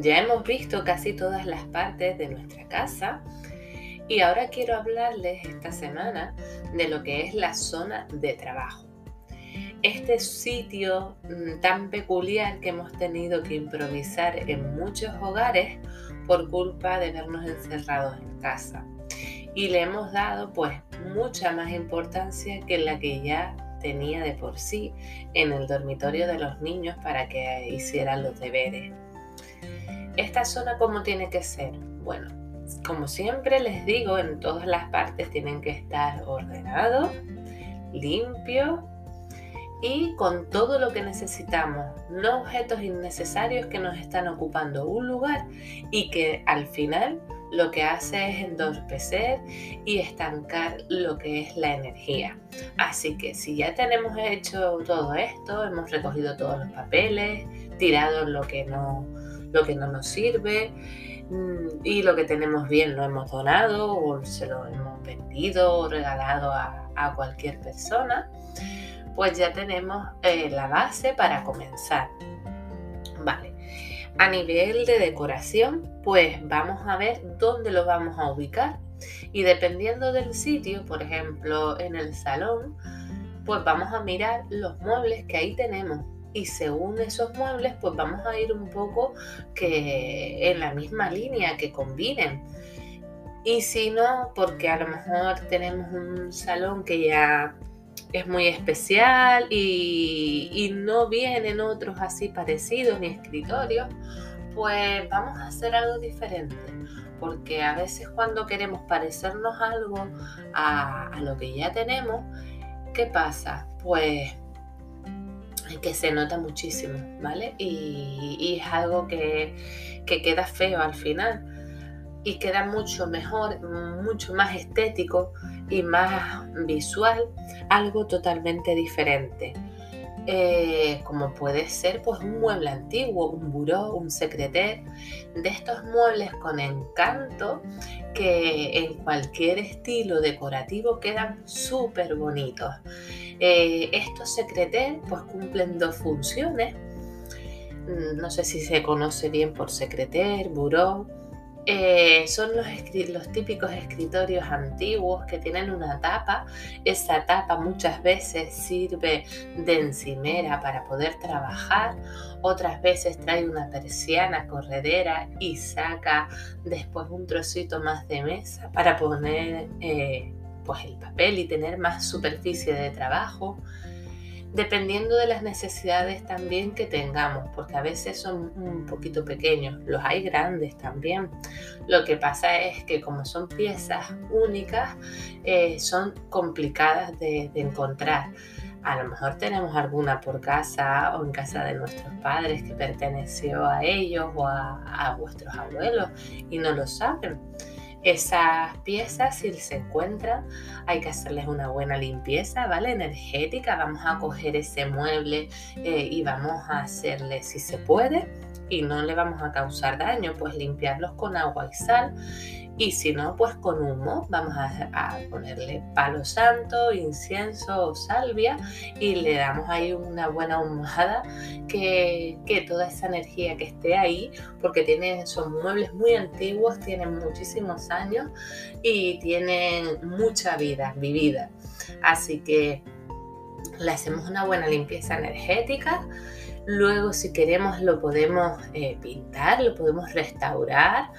Ya hemos visto casi todas las partes de nuestra casa y ahora quiero hablarles esta semana de lo que es la zona de trabajo. Este sitio mm, tan peculiar que hemos tenido que improvisar en muchos hogares por culpa de vernos encerrados en casa. Y le hemos dado pues mucha más importancia que la que ya tenía de por sí en el dormitorio de los niños para que hicieran los deberes. ¿Esta zona cómo tiene que ser? Bueno, como siempre les digo, en todas las partes tienen que estar ordenados, limpios y con todo lo que necesitamos, no objetos innecesarios que nos están ocupando un lugar y que al final lo que hace es entorpecer y estancar lo que es la energía. Así que si ya tenemos hecho todo esto, hemos recogido todos los papeles, tirado lo que no lo que no nos sirve mm, y lo que tenemos bien lo hemos donado o se lo hemos vendido o regalado a, cualquier persona, pues ya tenemos eh, la base para comenzar. Vale. A nivel de decoración, pues vamos a ver dónde lo vamos a ubicar. Y dependiendo del sitio, por ejemplo, en el salón, pues vamos a mirar los muebles que ahí tenemos y según esos muebles pues vamos a ir un poco que en la misma línea, que combinen. Y si no, porque a lo mejor tenemos un salón que ya es muy especial y, y no vienen otros así parecidos ni escritorios, pues vamos a hacer algo diferente. Porque a veces cuando queremos parecernos algo a, a lo que ya tenemos, ¿qué pasa? Pues que se nota muchísimo, ¿vale? Y, es algo que, queda feo al final y queda mucho mejor, mucho más estético y más visual, algo totalmente diferente. Eh, como puede ser pues un mueble antiguo, un buró, un secreter, de estos muebles con encanto que en cualquier estilo decorativo quedan súper bonitos. Eh, estos secreter pues cumplen dos funciones. Mm, no sé si se conoce bien por secreter, buró. Eh, son los, típicos escritorios antiguos que tienen una tapa. Esa tapa muchas veces sirve de encimera para poder trabajar, otras veces trae una persiana corredera y saca después un trocito más de mesa para poner eh, pues el papel y tener más superficie de trabajo, dependiendo de las necesidades también que tengamos, porque a veces son un poquito pequeños, los hay grandes también. Lo que pasa es que como son piezas únicas, eh, son complicadas de, encontrar. A lo mejor tenemos alguna por casa o en casa de nuestros padres que perteneció a ellos o a, a vuestros abuelos y no lo saben. Esas piezas, si se encuentran, hay que hacerles una buena limpieza, ¿vale? Energética. Vamos a coger ese mueble eh, y vamos a hacerle, si se puede, y no le vamos a causar daño, pues limpiarlos con agua y sal y si no, pues con humo vamos a, ponerle palo santo, incienso o salvia y le damos ahí una buena humada que, que, toda esa energía que esté ahí, porque tienen, son muebles muy antiguos, tienen muchísimos años y tienen mucha vida vivida. Así que le hacemos una buena limpieza energética. Luego si queremos lo podemos eh, pintar, lo podemos restaurar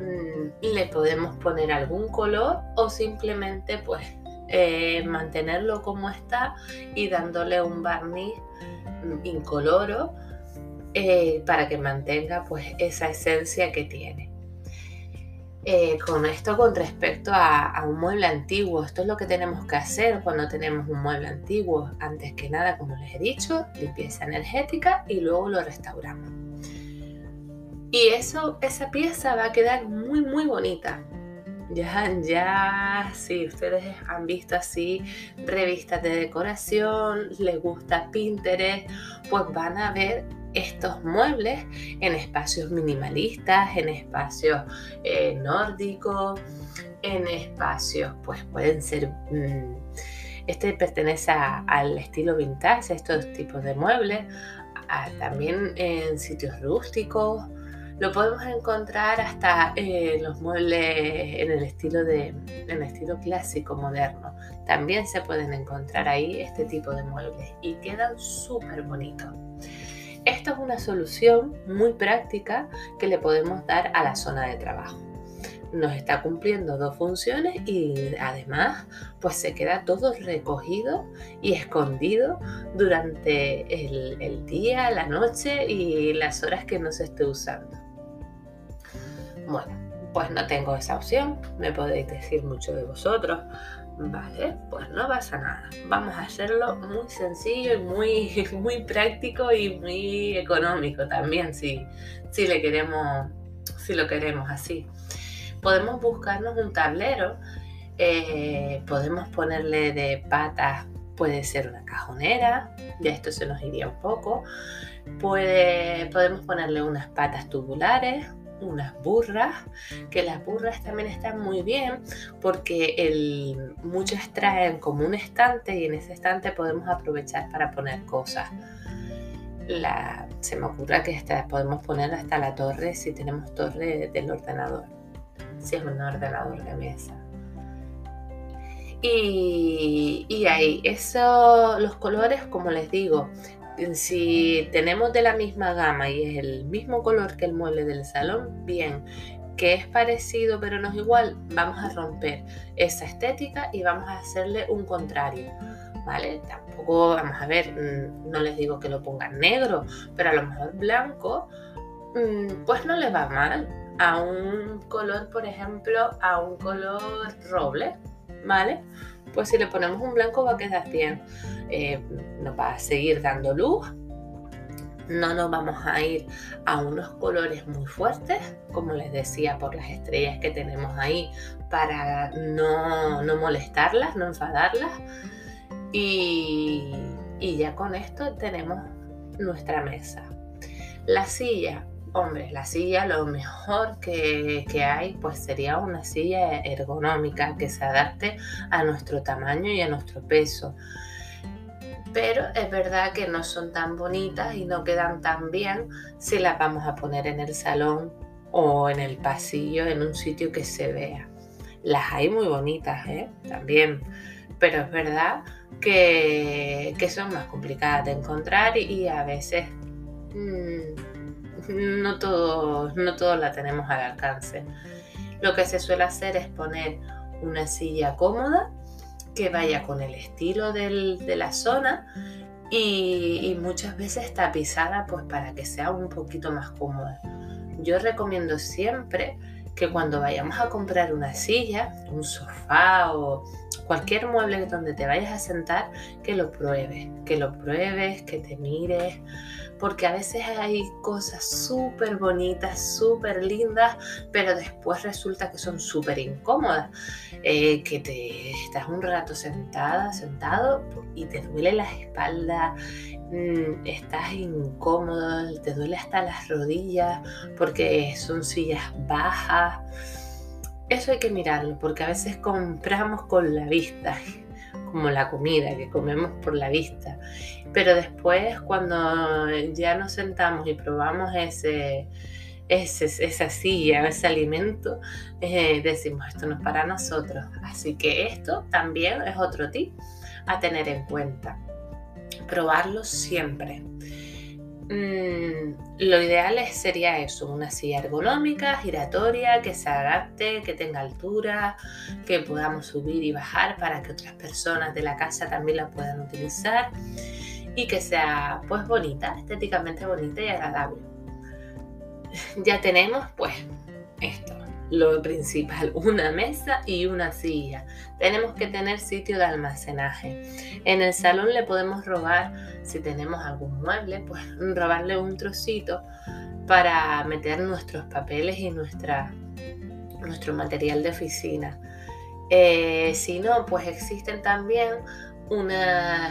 Mm, le podemos poner algún color o simplemente pues eh, mantenerlo como está y dándole un barniz incoloro eh, para que mantenga pues esa esencia que tiene. Eh, con esto con respecto a, a, un mueble antiguo, esto es lo que tenemos que hacer cuando tenemos un mueble antiguo. Antes que nada, como les he dicho, limpieza energética y luego lo restauramos. Y eso, esa pieza va a quedar muy, muy bonita. Ya, ya, si ustedes han visto así revistas de decoración, les gusta Pinterest, pues van a ver estos muebles en espacios minimalistas, en espacios eh, nórdicos, en espacios, pues pueden ser... Mm, este pertenece al estilo vintage, estos tipos de muebles, también en sitios rústicos, lo podemos encontrar hasta eh, los muebles en el estilo de en el estilo clásico moderno. También se pueden encontrar ahí este tipo de muebles y quedan súper bonitos. Esto es una solución muy práctica que le podemos dar a la zona de trabajo. Nos está cumpliendo dos funciones y además pues se queda todo recogido y escondido durante el, el día, la noche y las horas que no se esté usando. Bueno, pues no tengo esa opción, me podéis decir mucho de vosotros. Vale, pues no pasa nada. Vamos a hacerlo muy sencillo y muy, muy práctico y muy económico también, si, si le queremos, si lo queremos así. Podemos buscarnos un tablero, eh, podemos ponerle de patas, puede ser una cajonera, ya esto se nos iría un poco. Puede, podemos ponerle unas patas tubulares, unas burras, que las burras también están muy bien porque el, muchas traen como un estante y en ese estante podemos aprovechar para poner cosas. La, se me ocurre que podemos poner hasta la torre si tenemos torre del ordenador, si es un ordenador de mesa. Y, y ahí, eso, los colores, como les digo, si tenemos de la misma gama y es el mismo color que el mueble del salón, bien. Que es parecido pero no es igual, vamos a romper esa estética y vamos a hacerle un contrario. ¿Vale? Tampoco, vamos a ver, mm, no les digo que lo pongan negro, pero a lo mejor blanco, mm, pues no les va mal. A un color, por ejemplo, a un color roble, ¿vale? Pues si le ponemos un blanco va a quedar bien. Eh, nos va a seguir dando luz. No nos vamos a ir a unos colores muy fuertes, como les decía, por las estrellas que tenemos ahí, para no, molestarlas, no enfadarlas. Y, y ya con esto tenemos nuestra mesa. La silla, hombre, la silla lo mejor que, que, hay pues sería una silla ergonómica que se adapte a nuestro tamaño y a nuestro peso pero es verdad que no son tan bonitas y no quedan tan bien si las vamos a poner en el salón o en el pasillo, en un sitio que se vea. Las hay muy bonitas, ¿eh? También, pero es verdad que, son más complicadas de encontrar y, a veces mm, no todos no todo la tenemos al alcance. Lo que se suele hacer es poner una silla cómoda que vaya con el estilo de la zona y, muchas veces tapizada pues para que sea un poquito más cómoda. Yo recomiendo siempre que cuando vayamos a comprar una silla, un sofá o, cualquier mueble donde te vayas a sentar, que lo pruebes, que lo pruebes, que te mires, porque a veces hay cosas súper bonitas, súper lindas, pero después resulta que son súper incómodas, eh, que te estás un rato sentada, sentado y te duele la espalda, mm, estás incómodo, te duele hasta las rodillas porque son sillas bajas. Eso hay que mirarlo porque a veces compramos con la vista, como la comida que comemos por la vista. Pero después cuando ya nos sentamos y probamos ese, ese esa silla, ese alimento, eh, decimos esto no es para nosotros. Así que esto también es otro tip a tener en cuenta. Probarlo siempre. Mm, lo ideal sería eso, una silla ergonómica, giratoria, que se adapte, que tenga altura, que podamos subir y bajar para que otras personas de la casa también la puedan utilizar y que sea pues bonita, estéticamente bonita y agradable. Ya tenemos pues esto, lo principal, una mesa y una silla. Tenemos que tener sitio de almacenaje. En el salón le podemos robar, si tenemos algún mueble, pues robarle un trocito para meter nuestros papeles y nuestra, nuestro material de oficina. Eh, si no, pues existen también una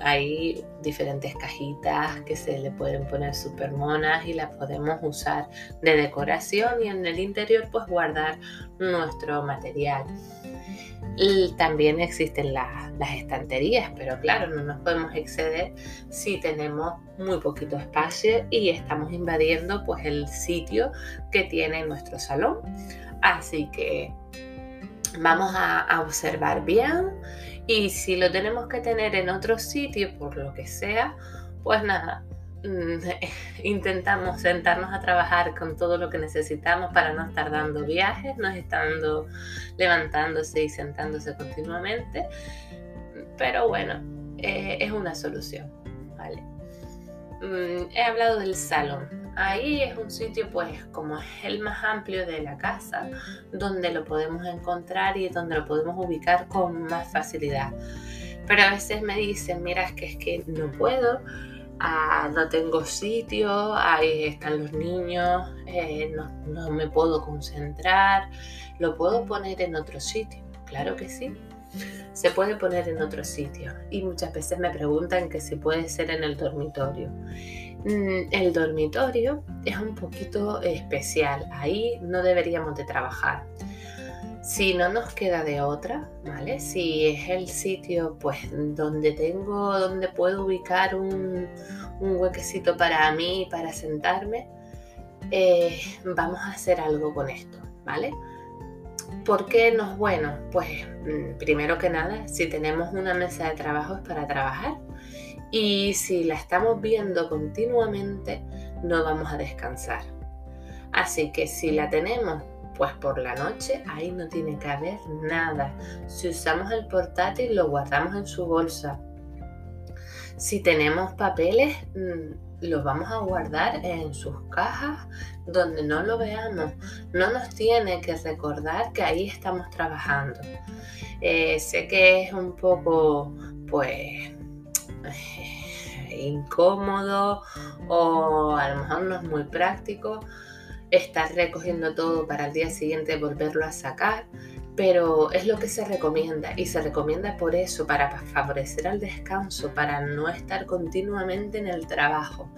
hay diferentes cajitas que se le pueden poner super monas y las podemos usar de decoración y en el interior pues guardar nuestro material. también existen las estanterías, pero claro, no nos podemos exceder si tenemos muy poquito espacio y estamos invadiendo pues el sitio que tiene nuestro salón. Así que vamos a observar bien y si lo tenemos que tener en otro sitio, por lo que sea, pues nada, mm, intentamos sentarnos a trabajar con todo lo que necesitamos para no estar dando viajes, no estando levantándose y sentándose continuamente. Pero bueno, eh, es una solución, ¿vale? Mm, he hablado del salón. Ahí es un sitio, pues, como es el más amplio de la casa, donde lo podemos encontrar y donde lo podemos ubicar con más facilidad. Pero a veces me dicen, mira, es que, es que no puedo, ah, no tengo sitio, ahí están los niños, eh, no, no me puedo concentrar, lo puedo poner en otro sitio. Claro que sí, se puede poner en otro sitio y muchas veces me preguntan que si puede ser en el dormitorio. Mm, el dormitorio es un poquito especial, ahí no deberíamos de trabajar. Si no nos queda de otra, ¿vale? Si es el sitio pues donde tengo, donde puedo ubicar un, huequecito para mí, para sentarme, eh, vamos a hacer algo con esto, ¿vale? ¿Por qué no es bueno? Pues mm, primero que nada, si tenemos una mesa de trabajo es para trabajar y si la estamos viendo continuamente, no vamos a descansar. Así que si la tenemos pues por la noche, ahí no tiene que haber nada. Si usamos el portátil, lo guardamos en su bolsa. Si tenemos papeles, mm, los vamos a guardar en sus cajas donde no lo veamos. No nos tiene que recordar que ahí estamos trabajando. Eh, sé que es un poco, pues, incómodo o a lo mejor no es muy práctico estar recogiendo todo para el día siguiente volverlo a sacar, pero es lo que se recomienda y se recomienda por eso, para favorecer al descanso, para no estar continuamente en el trabajo,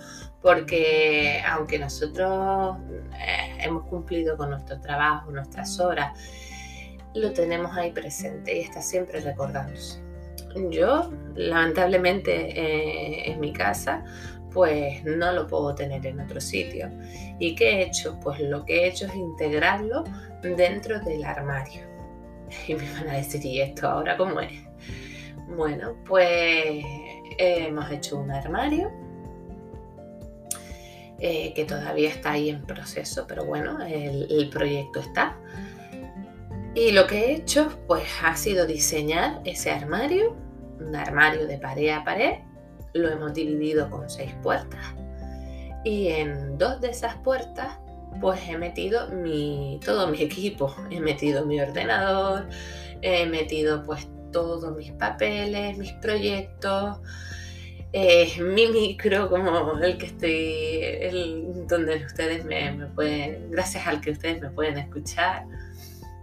porque aunque nosotros eh, hemos cumplido con nuestro trabajo, nuestras horas, lo tenemos ahí presente y está siempre recordándose. Yo, lamentablemente, eh, en mi casa, pues no lo puedo tener en otro sitio. ¿Y qué he hecho? Pues lo que he hecho es integrarlo dentro del armario. Y me van a decir, ¿y esto ahora cómo es? Bueno, pues hemos hecho un armario eh, que todavía está ahí en proceso, pero bueno, el proyecto está. Y lo que he hecho, pues ha sido diseñar ese armario, un armario de pared a pared. Lo hemos dividido con seis puertas. Y en dos de esas puertas pues he metido mi, todo mi equipo. He metido mi ordenador, he metido pues todos mis papeles, mis proyectos, mi micro, como el que estoy, el, donde ustedes me, pueden, gracias al que ustedes me pueden escuchar,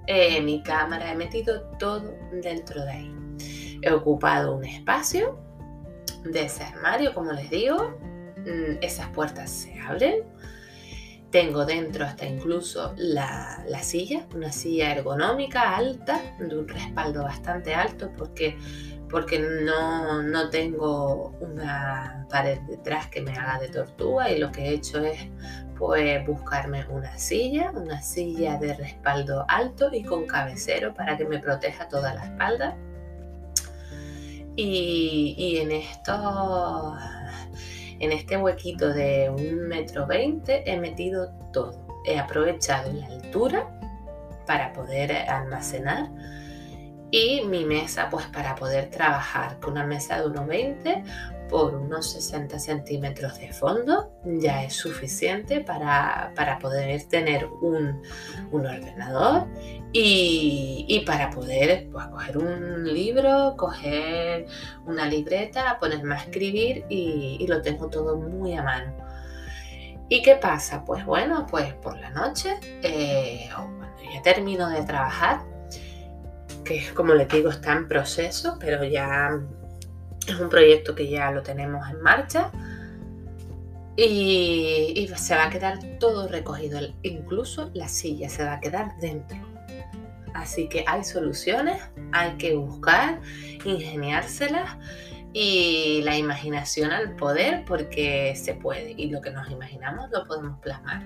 eh, mi cámara, he metido todo dentro de ahí. He ocupado un espacio de ese armario, como les digo, mm, esas puertas se abren. Tengo dentro hasta incluso la, la, silla, una silla ergonómica alta, de un respaldo bastante alto, porque porque no, no tengo una pared detrás que me haga de tortuga y lo que he hecho es pues buscarme una silla, una silla de respaldo alto y con cabecero para que me proteja toda la espalda. Y, y en esto, en este huequito de un metro veinte he metido todo. He aprovechado la altura para poder almacenar y mi mesa pues para poder trabajar con una mesa de 1,20 por unos 60 centímetros de fondo ya es suficiente para, poder tener un, ordenador y, para poder pues, coger un libro, coger una libreta, ponerme a escribir y, lo tengo todo muy a mano. ¿Y qué pasa? Pues bueno, pues por la noche eh, o cuando ya termino de trabajar, que como les digo está en proceso, pero ya es un proyecto que ya lo tenemos en marcha y, se va a quedar todo recogido, incluso la silla se va a quedar dentro. Así que hay soluciones, hay que buscar, ingeniárselas y la imaginación al poder porque se puede y lo que nos imaginamos lo podemos plasmar.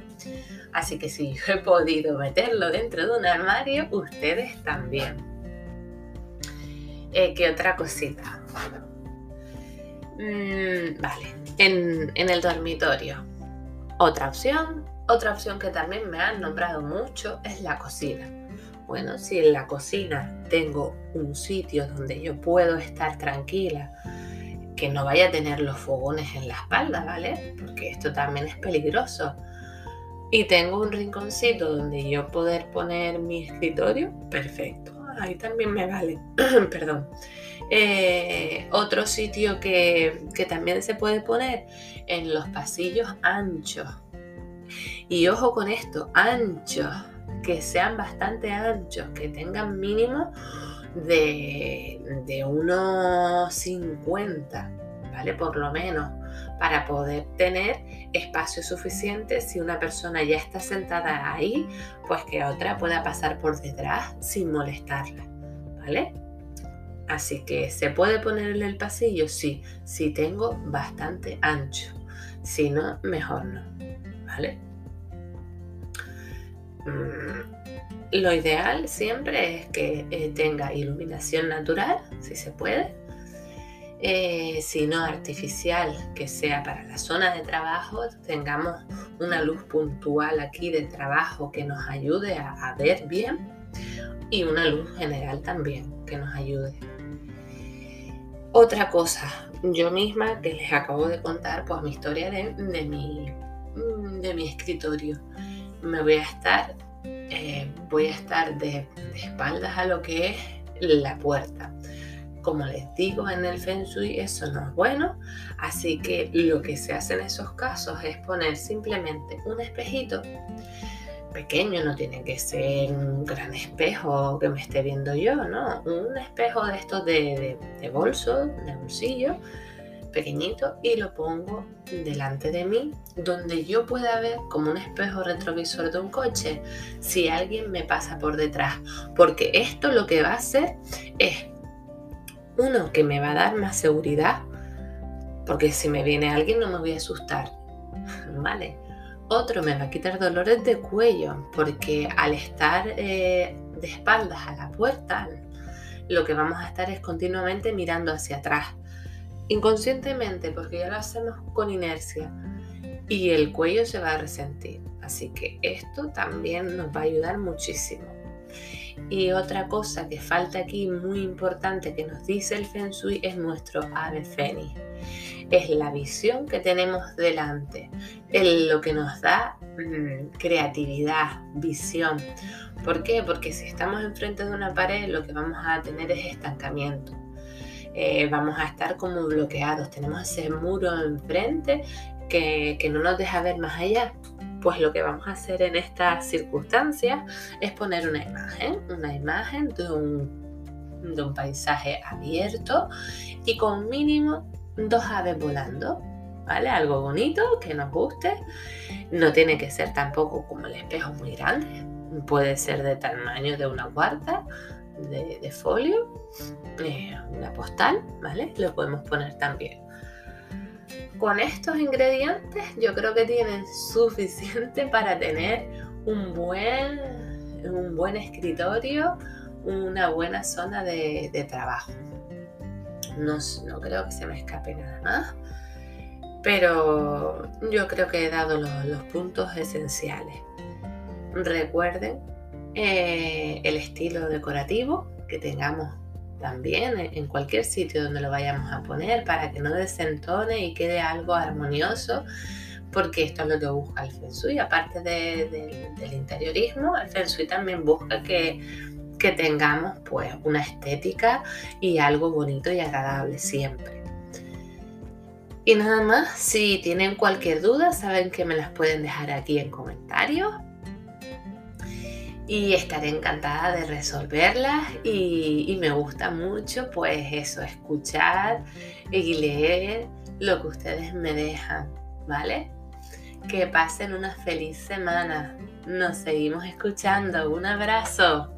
Así que si yo he podido meterlo dentro de un armario, ustedes también. Eh, ¿Qué otra cosita? Mm, vale, en, el dormitorio. Otra opción, otra opción que también me han nombrado mucho es la cocina. Bueno, si en la cocina tengo un sitio donde yo puedo estar tranquila, que no vaya a tener los fogones en la espalda, ¿vale? Porque esto también es peligroso. Y tengo un rinconcito donde yo poder poner mi escritorio, perfecto ahí también me vale. Perdón. Eh, otro sitio que, también se puede poner en los pasillos anchos. Y ojo con esto, anchos, que sean bastante anchos, que tengan mínimo de, de unos 50, ¿vale? Por lo menos, para poder tener espacio suficiente si una persona ya está sentada ahí, pues que otra pueda pasar por detrás sin molestarla, ¿vale? Así que se puede poner en el pasillo, sí, si tengo bastante ancho. Si no, mejor no, ¿vale? Mm, lo ideal siempre es que eh, tenga iluminación natural, si se puede, eh, sino artificial, que sea para la zona de trabajo, tengamos una luz puntual aquí de trabajo que nos ayude a, ver bien y una luz general también que nos ayude. Otra cosa, yo misma que les acabo de contar pues mi historia de, mi, de mi escritorio. Me voy a estar, eh, voy a estar de espaldas a lo que es la puerta como les digo en el Feng Shui, eso no es bueno. Así que lo que se hace en esos casos es poner simplemente un espejito pequeño, no tiene que ser un gran espejo que me esté viendo yo, ¿no? Un espejo de estos de, bolso, de bolsillo, pequeñito, y lo pongo delante de mí, donde yo pueda ver como un espejo retrovisor de un coche si alguien me pasa por detrás. Porque esto lo que va a hacer es uno, que me va a dar más seguridad, porque si me viene alguien no me voy a asustar, ¿vale? Otro, me va a quitar dolores de cuello, porque al estar eh, de espaldas a la puerta, lo que vamos a estar es continuamente mirando hacia atrás, inconscientemente, porque ya lo hacemos con inercia, y el cuello se va a resentir. Así que esto también nos va a ayudar muchísimo. Y otra cosa que falta aquí muy importante que nos dice el Feng Shui es nuestro ave fénix. Es la visión que tenemos delante. lo que nos da mm, creatividad, visión. ¿Por qué? Porque si estamos enfrente de una pared, lo que vamos a tener es estancamiento. Eh, vamos a estar como bloqueados. Tenemos ese muro enfrente que, que no nos deja ver más allá. Pues lo que vamos a hacer en estas circunstancias es poner una imagen, una imagen de un, paisaje abierto y con mínimo dos aves volando, ¿vale? Algo bonito que nos guste. No tiene que ser tampoco como el espejo muy grande, puede ser de tamaño de una cuarta de, folio, eh, una postal, ¿vale? Lo podemos poner también con estos ingredientes yo creo que tienen suficiente para tener un buen, un buen escritorio, una buena zona de, trabajo. No, no, creo que se me escape nada más, pero yo creo que he dado los, puntos esenciales. Recuerden eh, el estilo decorativo que tengamos también en cualquier sitio donde lo vayamos a poner para que no desentone y quede algo armonioso porque esto es lo que busca el Feng Shui, aparte del interiorismo, el Feng Shui también busca que, que tengamos pues una estética y algo bonito y agradable siempre. Y nada más, si tienen cualquier duda, saben que me las pueden dejar aquí en comentarios y estaré encantada de resolverlas y, me gusta mucho pues eso, escuchar y leer lo que ustedes me dejan, ¿vale? Que pasen una feliz semana. Nos seguimos escuchando. Un abrazo.